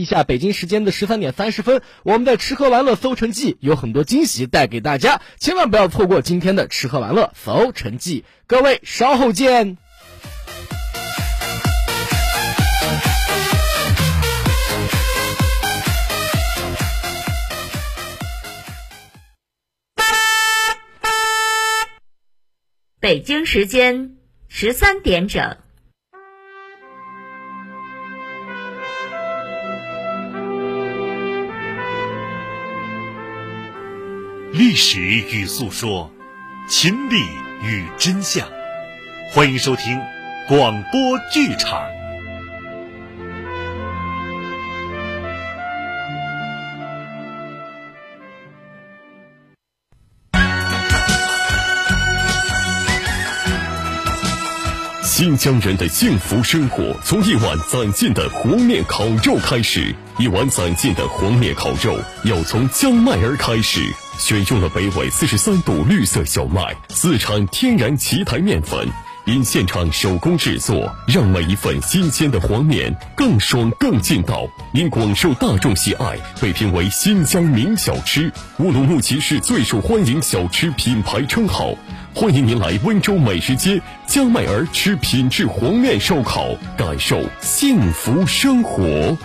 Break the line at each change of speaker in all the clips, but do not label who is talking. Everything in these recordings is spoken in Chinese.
一下北京时间的十三点三十分，我们的吃喝玩乐搜成记有很多惊喜带给大家，千万不要错过今天的吃喝玩乐搜成记。各位稍后见。
北京时间十三点整。
历史与诉说，亲历与真相，欢迎收听广播剧场。
新疆人的幸福生活从一碗攒劲的黄面烤肉开始。一碗攒劲的黄面烤肉要从江麦儿开始。选用了北纬四十三度绿色小麦，自产天然奇台面粉，因现场手工制作，让每一份新鲜的黄面更爽更劲道。因广受大众喜爱，被评为新疆名小吃、乌鲁木齐市最受欢迎小吃品牌称号。欢迎您来温州美食街江麦儿吃品质黄面烧烤，感受幸福生活。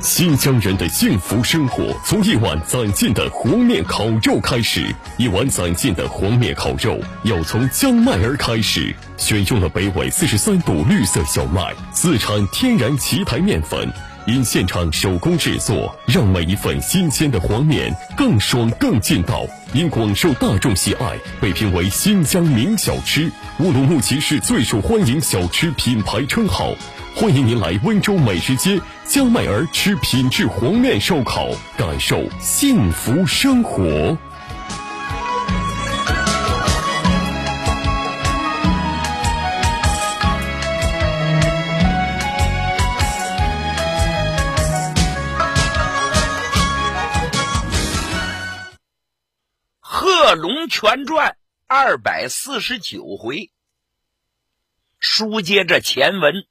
新疆人的幸福生活从一碗攒劲的黄面烤肉开始。一碗攒劲的黄面烤肉要从江麦儿开始。选用了北纬四十三度绿色小麦，自产天然奇台面粉，因现场手工制作，让每一份新鲜的黄面更爽更劲道。因广受大众喜爱，被评为新疆名小吃、乌鲁木齐市最受欢迎小吃品牌称号。欢迎您来温州美食街江麦儿吃品质黄面烧烤，感受幸福生活。
《贺龙全传》二百四十九回，书接着前文。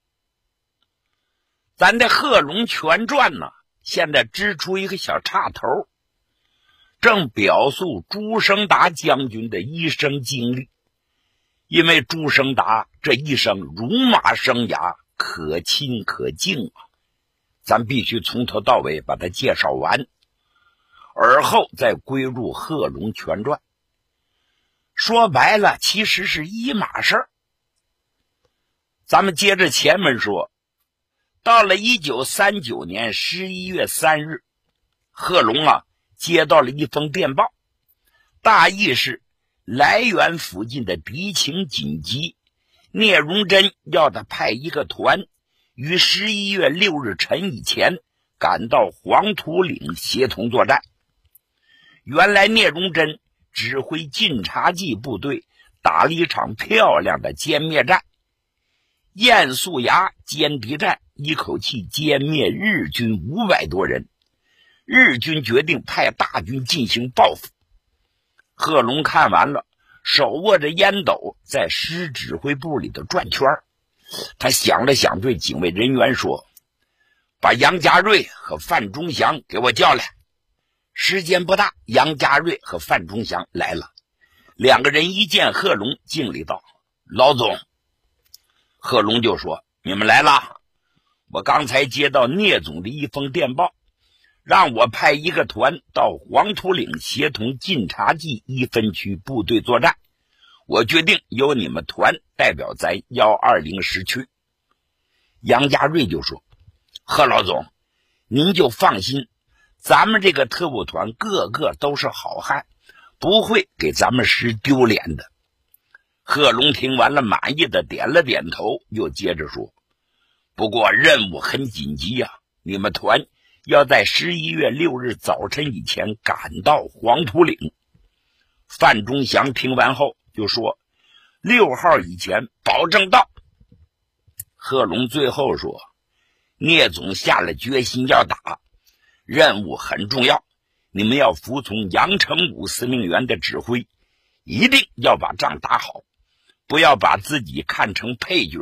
咱的《贺龙全传》呢，现在支出一个小插头，正表述朱生达将军的一生经历。因为朱生达这一生戎马生涯可亲可敬啊，咱必须从头到尾把它介绍完，而后再归入《贺龙全传》。说白了，其实是一码事。咱们接着前文说。到了一九三九年十一月三日，贺龙啊接到了一封电报，大意是来源附近的敌情紧急，聂荣臻要他派一个团于十一月六日晨以前赶到黄土岭协同作战。原来聂荣臻指挥晋察冀部队打了一场漂亮的歼灭战。燕宿崖歼敌战一口气歼灭日军五百多人，日军决定派大军进行报复。贺龙看完了，手握着烟斗在师指挥部里头转圈他想了想，对警卫人员说：“把杨家瑞和范忠祥给我叫来。”时间不大，杨家瑞和范忠祥来了。两个人一见贺龙，敬礼道：“老总。”贺龙就说：“你们来了，我刚才接到聂总的一封电报，让我派一个团到黄土岭协同晋察冀一分区部队作战。我决定由你们团代表咱幺二零师去。”杨家瑞就说：“贺老总，您就放心，咱们这个特务团个个都是好汉，不会给咱们师丢脸的。”贺龙听完了，满意的点了点头，又接着说：“不过任务很紧急呀，你们团要在十一月六日早晨以前赶到黄土岭。”范忠祥听完后就说：“六号以前保证到。”贺龙最后说：“聂总下了决心要打，任务很重要，你们要服从杨成武司令员的指挥，一定要把仗打好。”不要把自己看成配角，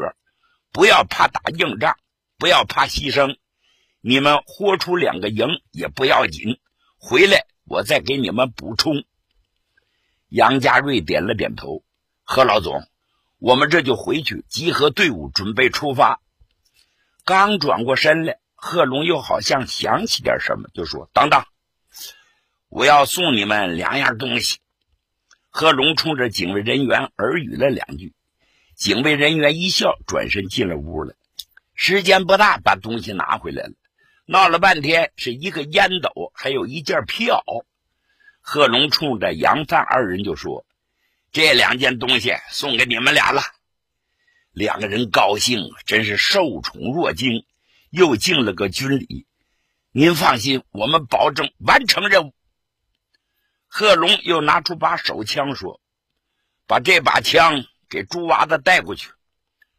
不要怕打硬仗，不要怕牺牲。你们豁出两个营也不要紧，回来我再给你们补充。杨家瑞点了点头。何老总，我们这就回去集合队伍，准备出发。刚转过身来，贺龙又好像想起点什么，就说：“等等，我要送你们两样东西。”贺龙冲着警卫人员耳语了两句，警卫人员一笑，转身进了屋了。时间不大，把东西拿回来了。闹了半天，是一个烟斗，还有一件皮袄。贺龙冲着杨范二人就说：“这两件东西送给你们俩了。”两个人高兴，真是受宠若惊，又敬了个军礼。您放心，我们保证完成任务。贺龙又拿出把手枪说：“把这把枪给猪娃子带过去，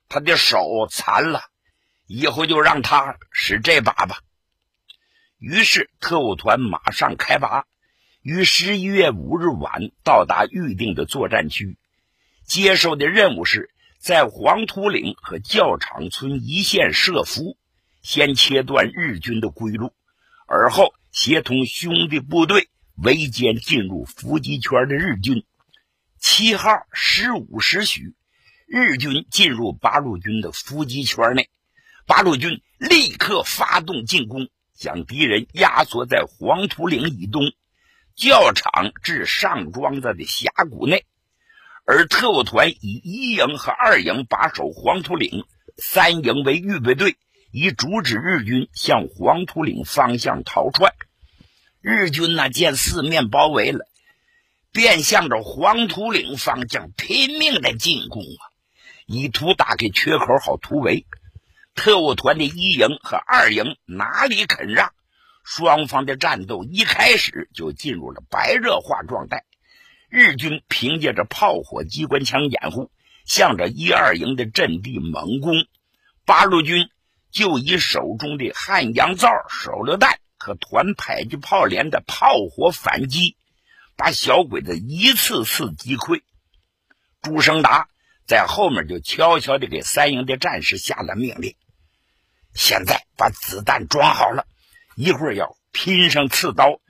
他的手残了，以后就让他使这把吧。”于是，特务团马上开拔，于十一月五日晚到达预定的作战区，接受的任务是在黄土岭和教场村一线设伏，先切断日军的归路，而后协同兄弟部队围歼进入伏击圈的日军。七号十五时许，日军进入八路军的伏击圈内，八路军立刻发动进攻。将敌人压缩在黄土岭以东，教场至上庄子的峡谷内，而特务团以一营和二营把守黄土岭，三营为预备队，以阻止日军向黄土岭方向逃窜。日军呢，见四面包围了，便向着黄土岭方向拼命的进攻啊，以图打开缺口，好突围。特务团的一营和二营哪里肯让？双方的战斗一开始就进入了白热化状态。日军凭借着炮火、机关枪掩护，向着一二营的阵地猛攻。八路军就以手中的汉阳造手榴弹和团迫击炮连的炮火反击，把小鬼子一次次击溃。朱生达在后面就悄悄地给三营的战士下了命令。现在把子弹装好了，一会儿要拼上刺刀，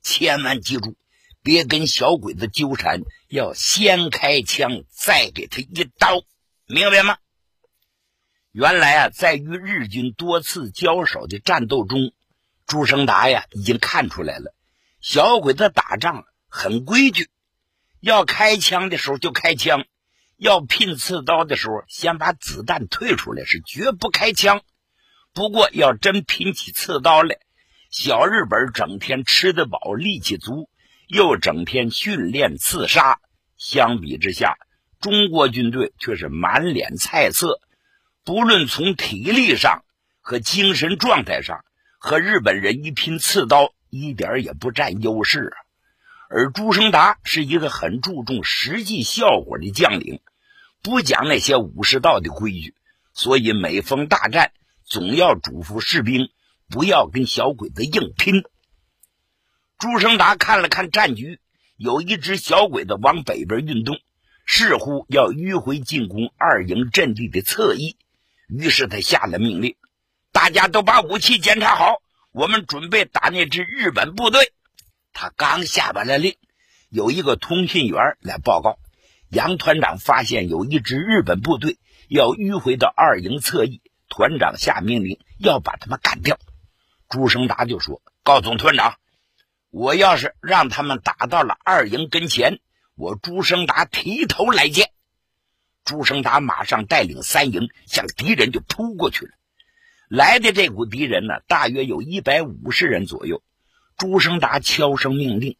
千万记住，别跟小鬼子纠缠，要先开枪，再给他一刀，明白吗？原来啊，在与日军多次交手的战斗中，朱生达呀已经看出来了，小鬼子打仗很规矩，要开枪的时候就开枪，要拼刺刀的时候先把子弹退出来，是绝不开枪。不过，要真拼起刺刀来，小日本整天吃得饱，力气足，又整天训练刺杀，相比之下，中国军队却是满脸菜色。不论从体力上和精神状态上，和日本人一拼刺刀，一点也不占优势啊。而朱生达是一个很注重实际效果的将领，不讲那些武士道的规矩，所以每逢大战。总要嘱咐士兵不要跟小鬼子硬拼。朱生达看了看战局，有一支小鬼子往北边运动，似乎要迂回进攻二营阵地的侧翼。于是他下了命令：“大家都把武器检查好，我们准备打那支日本部队。”他刚下完了令，有一个通讯员来报告：杨团长发现有一支日本部队要迂回到二营侧翼。团长下命令要把他们干掉，朱生达就说：“告总团长，我要是让他们打到了二营跟前，我朱生达提头来见。”朱生达马上带领三营向敌人就扑过去了。来的这股敌人呢，大约有一百五十人左右。朱生达悄声命令，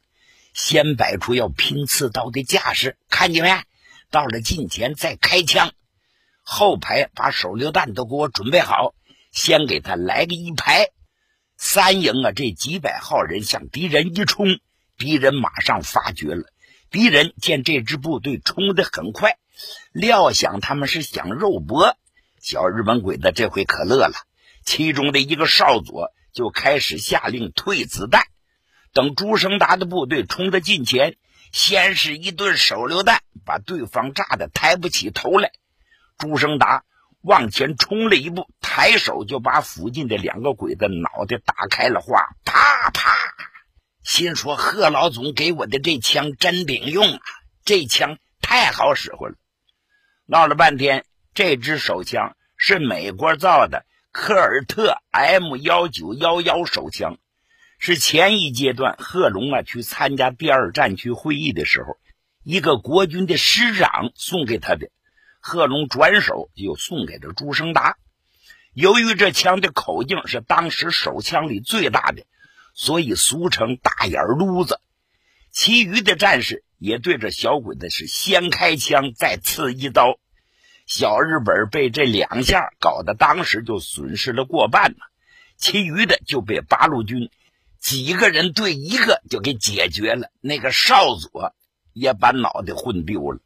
先摆出要拼刺刀的架势，看见没？到了近前再开枪。后排把手榴弹都给我准备好，先给他来个一排。三营啊，这几百号人向敌人一冲，敌人马上发觉了。敌人见这支部队冲得很快，料想他们是想肉搏。小日本鬼子这回可乐了，其中的一个少佐就开始下令退子弹。等朱生达的部队冲到近前，先是一顿手榴弹，把对方炸得抬不起头来。朱生达往前冲了一步，抬手就把附近的两个鬼子脑袋打开了花，啪啪！心说贺老总给我的这枪真顶用啊，这枪太好使唤了。闹了半天，这支手枪是美国造的科尔特 M 幺九幺幺手枪，是前一阶段贺龙啊去参加第二战区会议的时候，一个国军的师长送给他的。贺龙转手就送给了朱生达。由于这枪的口径是当时手枪里最大的，所以俗称大眼撸子。其余的战士也对着小鬼子是先开枪再刺一刀。小日本被这两下搞得当时就损失了过半呢，其余的就被八路军几个人对一个就给解决了。那个少佐也把脑袋混丢了。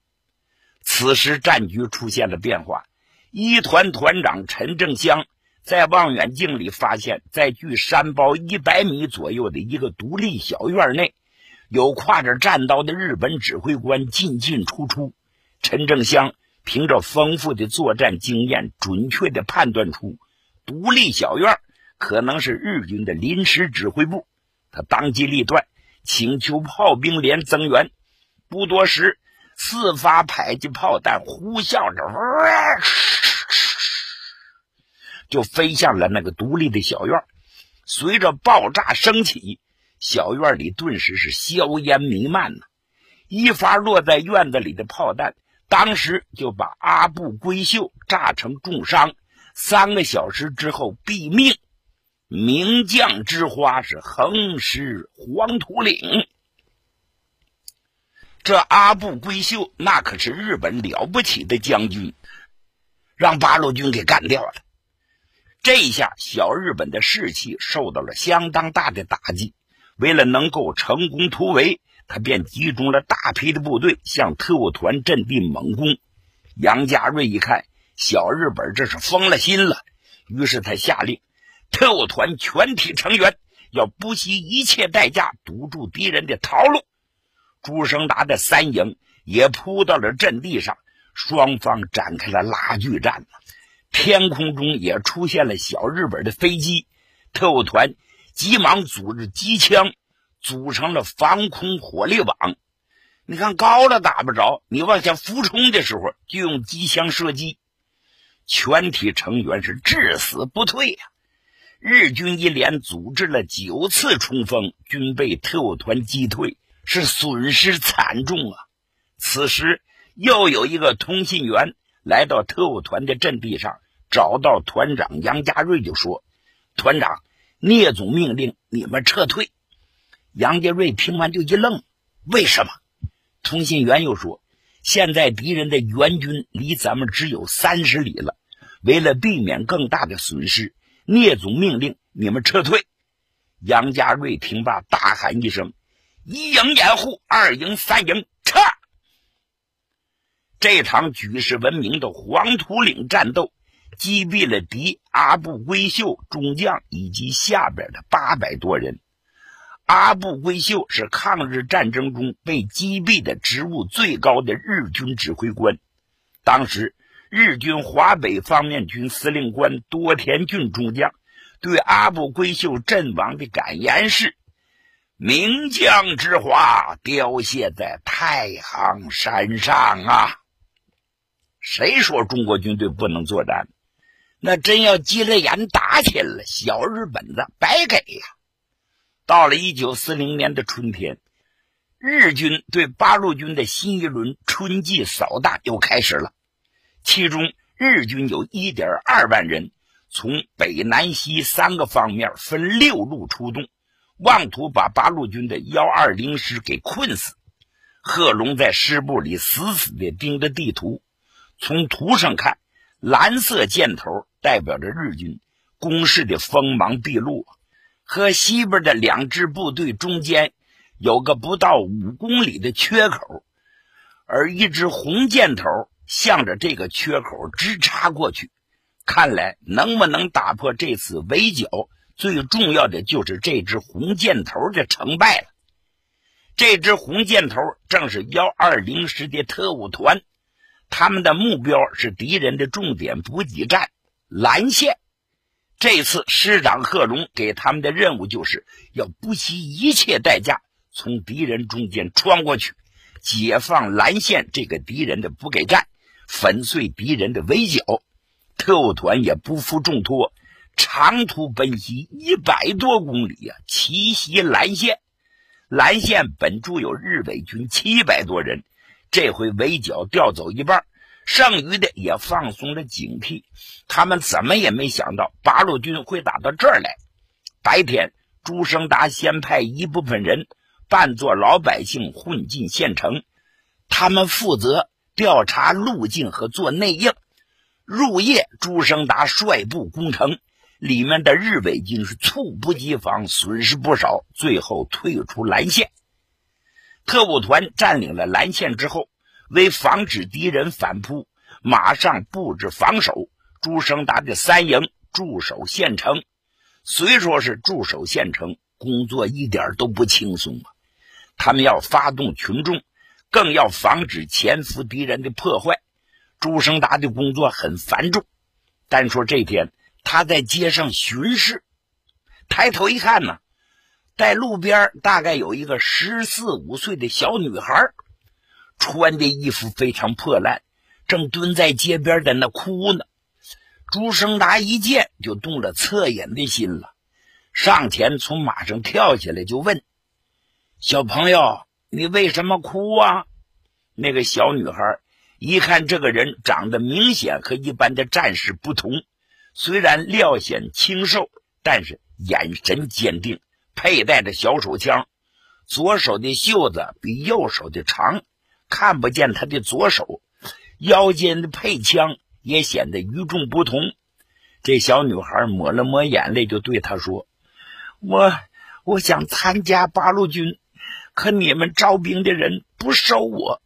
此时战局出现了变化，一团团长陈正香在望远镜里发现，在距山包一百米左右的一个独立小院内，有挎着战刀的日本指挥官进进出出。陈正香凭着丰富的作战经验，准确地判断出独立小院可能是日军的临时指挥部。他当机立断，请求炮兵连增援。不多时。四发迫击炮弹呼啸着，就飞向了那个独立的小院。随着爆炸升起，小院里顿时是硝烟弥漫呢。一发落在院子里的炮弹，当时就把阿布归秀炸成重伤。三个小时之后毙命。名将之花是横尸黄土岭。这阿部归秀那可是日本了不起的将军，让八路军给干掉了。这一下，小日本的士气受到了相当大的打击。为了能够成功突围，他便集中了大批的部队向特务团阵地猛攻。杨家瑞一看，小日本这是疯了心了，于是他下令，特务团全体成员要不惜一切代价堵住敌人的逃路。朱生达的三营也扑到了阵地上，双方展开了拉锯战。天空中也出现了小日本的飞机，特务团急忙组织机枪，组成了防空火力网。你看高了打不着，你往下俯冲的时候就用机枪射击。全体成员是至死不退呀！日军一连组织了九次冲锋，均被特务团击退。是损失惨重啊！此时又有一个通信员来到特务团的阵地上，找到团长杨家瑞就说：“团长，聂总命令你们撤退。”杨家瑞听完就一愣：“为什么？”通信员又说：“现在敌人的援军离咱们只有三十里了，为了避免更大的损失，聂总命令你们撤退。”杨家瑞听罢，大喊一声。一营掩护，二营、三营撤。这场举世闻名的黄土岭战斗，击毙了敌阿部归秀中将以及下边的八百多人。阿部归秀是抗日战争中被击毙的职务最高的日军指挥官。当时，日军华北方面军司令官多田骏中将对阿部归秀阵亡的感言是。名将之花凋谢在太行山上啊！谁说中国军队不能作战？那真要急了眼打起来了，小日本子白给呀！到了一九四零年的春天，日军对八路军的新一轮春季扫荡又开始了。其中，日军有一点二万人，从北、南、西三个方面分六路出动。妄图把八路军的幺二零师给困死。贺龙在师部里死死地盯着地图，从图上看，蓝色箭头代表着日军攻势的锋芒毕露，和西边的两支部队中间有个不到五公里的缺口，而一支红箭头向着这个缺口直插过去。看来能不能打破这次围剿？最重要的就是这支红箭头的成败了。这支红箭头正是幺二零师的特务团，他们的目标是敌人的重点补给站蓝县。这次师长贺龙给他们的任务就是要不惜一切代价从敌人中间穿过去，解放蓝县这个敌人的补给站，粉碎敌人的围剿。特务团也不负重托，长途奔袭一百多公里呀，奇袭蓝县。蓝县本驻有日伪军七百多人。这回围剿调走一半，剩余的也放松了警惕。他们怎么也没想到八路军会打到这儿来。白天，朱生达先派一部分人扮作老百姓混进县城，他们负责调查路径和做内应。入夜，朱生达率部攻城，里面的日伪军是猝不及防，损失不少，最后退出蓝县。特务团占领了蓝县之后，为防止敌人反扑，马上布置防守。朱生达的三营驻守县城，虽说是驻守县城，工作一点都不轻松啊！他们要发动群众，更要防止潜伏敌人的破坏。朱生达的工作很繁重。单说这天，他在街上巡视，抬头一看呢。在路边，大概有一个十四五岁的小女孩，穿的衣服非常破烂，正蹲在街边在那哭呢。朱生达一见就动了恻隐的心了，上前从马上跳下来就问：“小朋友，你为什么哭啊？”那个小女孩一看这个人长得明显和一般的战士不同，虽然料显清瘦，但是眼神坚定。佩戴着小手枪，左手的袖子比右手的长，看不见他的左手。腰间的配枪也显得与众不同。这小女孩抹了抹眼泪，就对他说：“我我想参加八路军，可你们招兵的人不收我。”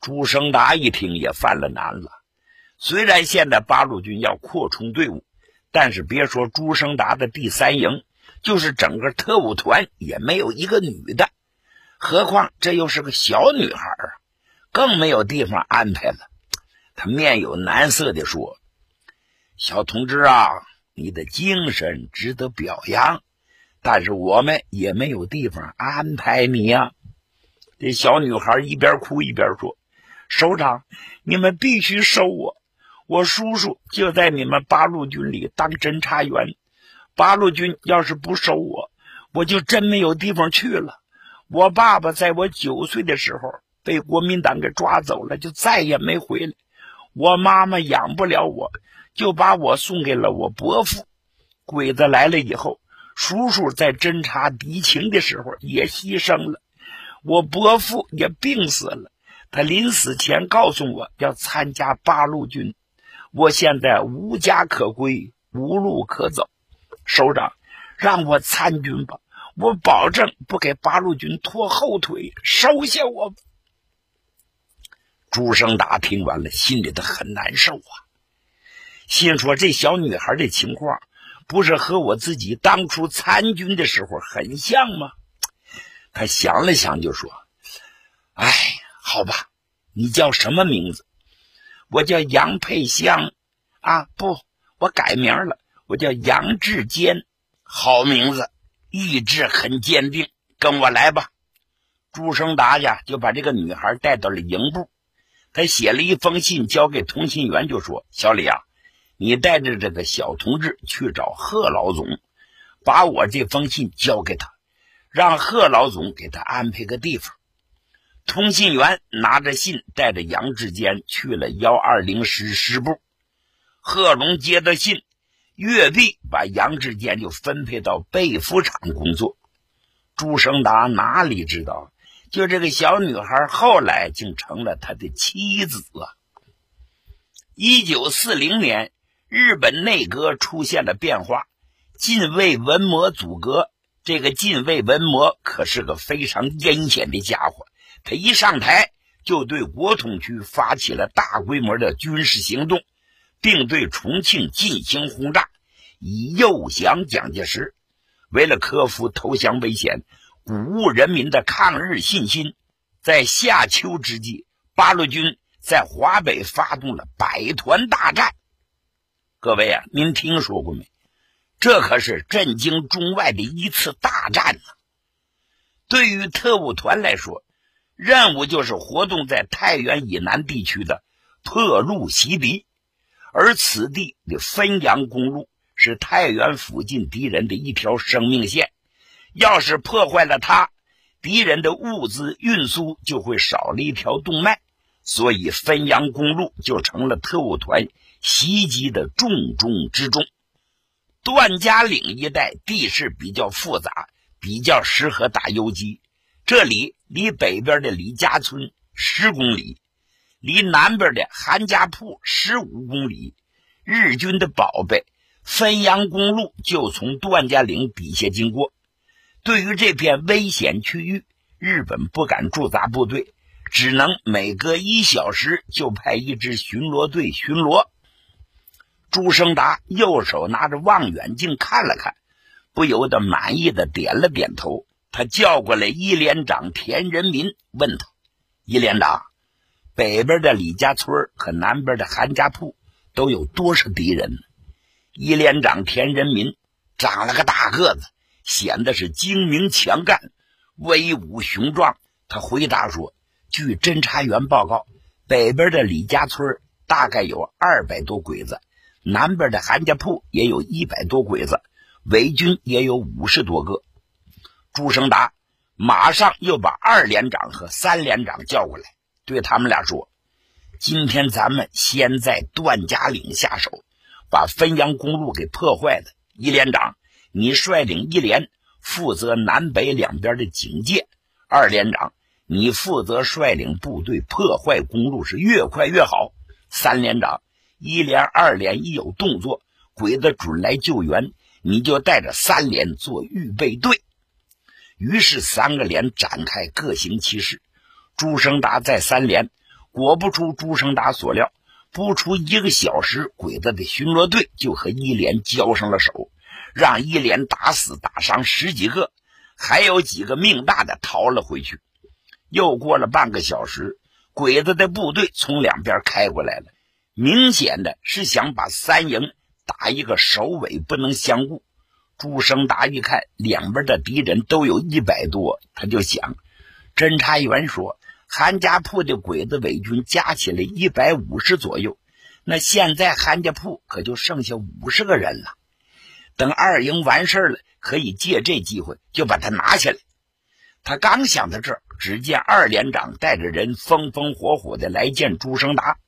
朱生达一听也犯了难了。虽然现在八路军要扩充队伍，但是别说朱生达的第三营。就是整个特务团也没有一个女的，何况这又是个小女孩啊，更没有地方安排了。他面有难色地说：“小同志啊，你的精神值得表扬，但是我们也没有地方安排你呀。”这小女孩一边哭一边说：“首长，你们必须收我，我叔叔就在你们八路军里当侦察员。”八路军要是不收我，我就真没有地方去了。我爸爸在我九岁的时候被国民党给抓走了，就再也没回来。我妈妈养不了我，就把我送给了我伯父。鬼子来了以后，叔叔在侦察敌情的时候也牺牲了，我伯父也病死了。他临死前告诉我要参加八路军，我现在无家可归，无路可走。首长，让我参军吧，我保证不给八路军拖后腿，收下我。朱生达听完了，心里头很难受啊，心说这小女孩的情况，不是和我自己当初参军的时候很像吗？他想了想，就说：“哎，好吧，你叫什么名字？我叫杨佩香，啊，不，我改名了。”我叫杨志坚，好名字，意志很坚定。跟我来吧。朱生达呀，就把这个女孩带到了营部。他写了一封信，交给通信员，就说：“小李啊，你带着这个小同志去找贺老总，把我这封信交给他，让贺老总给他安排个地方。”通信员拿着信，带着杨志坚去了幺二零师师部。贺龙接到信。越弼把杨志坚就分配到被服厂工作。朱生达哪里知道，就这个小女孩后来竟成了他的妻子啊！一九四零年，日本内阁出现了变化，近卫文磨组阁。这个近卫文磨可是个非常阴险的家伙，他一上台就对国统区发起了大规模的军事行动。并对重庆进行轰炸，以诱降蒋介石。为了克服投降危险，鼓舞人民的抗日信心，在夏秋之际，八路军在华北发动了百团大战。各位啊，您听说过没？这可是震惊中外的一次大战呢。对于特务团来说，任务就是活动在太原以南地区的破路袭敌，而此地的汾阳公路是太原附近敌人的一条生命线，要是破坏了它，敌人的物资运输就会少了一条动脉，所以汾阳公路就成了特务团袭击的重中之重。段家岭一带地势比较复杂，比较适合打游击。这里离北边的李家村十公里，离南边的韩家铺十五公里。日军的宝贝汾阳公路就从段家岭底下经过。对于这片危险区域，日本不敢驻扎部队，只能每隔一小时就派一支巡逻队巡逻。朱生达右手拿着望远镜看了看，不由得满意的点了点头。他叫过来一连长田仁民，问他：“一连长，北边的李家村和南边的韩家铺都有多少敌人？”一连长田仁民长了个大个子，显得是精明强干、威武雄壮。他回答说：“据侦查员报告，北边的李家村大概有二百多鬼子。”南边的韩家铺也有一百多鬼子，伪军也有五十多个。朱生达马上又把二连长和三连长叫过来，对他们俩说：“今天咱们先在段家岭下手，把汾阳公路给破坏了。一连长，你率领一连负责南北两边的警戒；二连长，你负责率领部队破坏公路，是越快越好；三连长。”一连、二连一有动作，鬼子准来救援，你就带着三连做预备队。于是三个连展开各行其事。朱生达在三连，果不出朱生达所料，不出一个小时，鬼子的巡逻队就和一连交上了手，让一连打死打伤十几个，还有几个命大的逃了回去。又过了半个小时，鬼子的部队从两边开过来了。明显的是想把三营打一个首尾不能相顾。朱生达一看两边的敌人都有一百多，他就想：侦查员说韩家铺的鬼子伪军加起来一百五十左右，那现在韩家铺可就剩下五十个人了。等二营完事了，可以借这机会就把他拿下来。他刚想到这儿，只见二连长带着人风风火火的来见朱生达。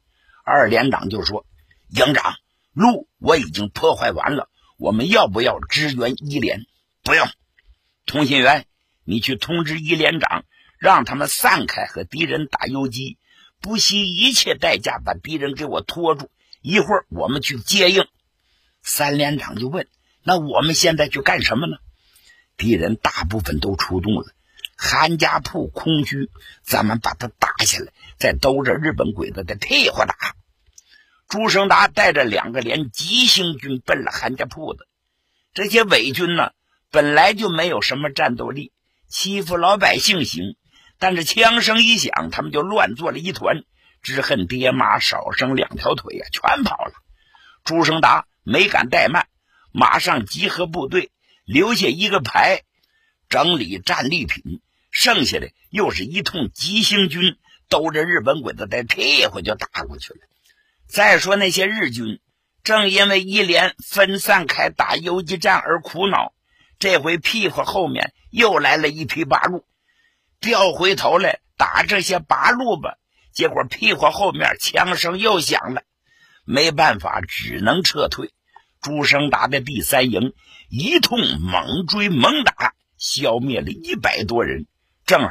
二连长就说：“营长，路我已经破坏完了，我们要不要支援一连？不用。通信员，你去通知一连长，让他们散开和敌人打游击，不惜一切代价把敌人给我拖住。一会儿我们去接应。”三连长就问：“那我们现在去干什么呢？”敌人大部分都出动了。韩家铺空虚，咱们把他打下来，再兜着日本鬼子的屁股打。朱生达带着两个连急行军奔了韩家铺子。这些伪军呢，本来就没有什么战斗力，欺负老百姓行，但是枪声一响，他们就乱作了一团，只恨爹妈少生两条腿呀，全跑了。朱生达没敢怠慢，马上集合部队，留下一个排，整理战利品。剩下的又是一通急行军，兜着日本鬼子的屁股就打过去了。再说那些日军，正因为一连分散开打游击战而苦恼，这回屁股后面又来了一批八路，调回头来打这些八路吧。结果屁股后面枪声又响了，没办法，只能撤退。朱生达的第三营一通猛追猛打，消灭了一百多人。正好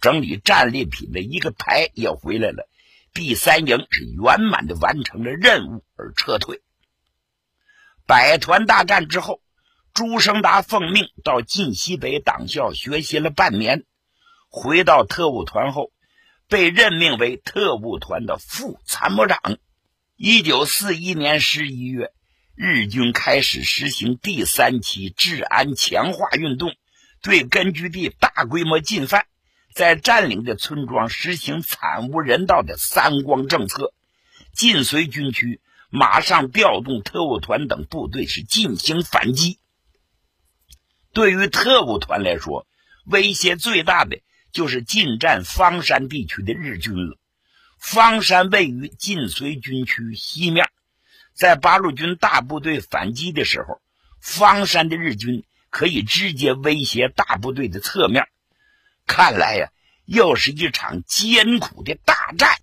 整理战利品的一个排也回来了，第三营是圆满的完成了任务而撤退。百团大战之后，朱生达奉命到晋西北党校学习了半年，回到特务团后，被任命为特务团的副参谋长。一九四一年十一月，日军开始实行第三期治安强化运动。对根据地大规模进犯，在占领的村庄实行惨无人道的“三光”政策，晋绥军区马上调动特务团等部队是进行反击。对于特务团来说，威胁最大的就是进占方山地区的日军了。方山位于晋绥军区西面，在八路军大部队反击的时候，方山的日军可以直接威胁大部队的侧面。看来呀，又是一场艰苦的大战。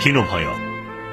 听众朋友。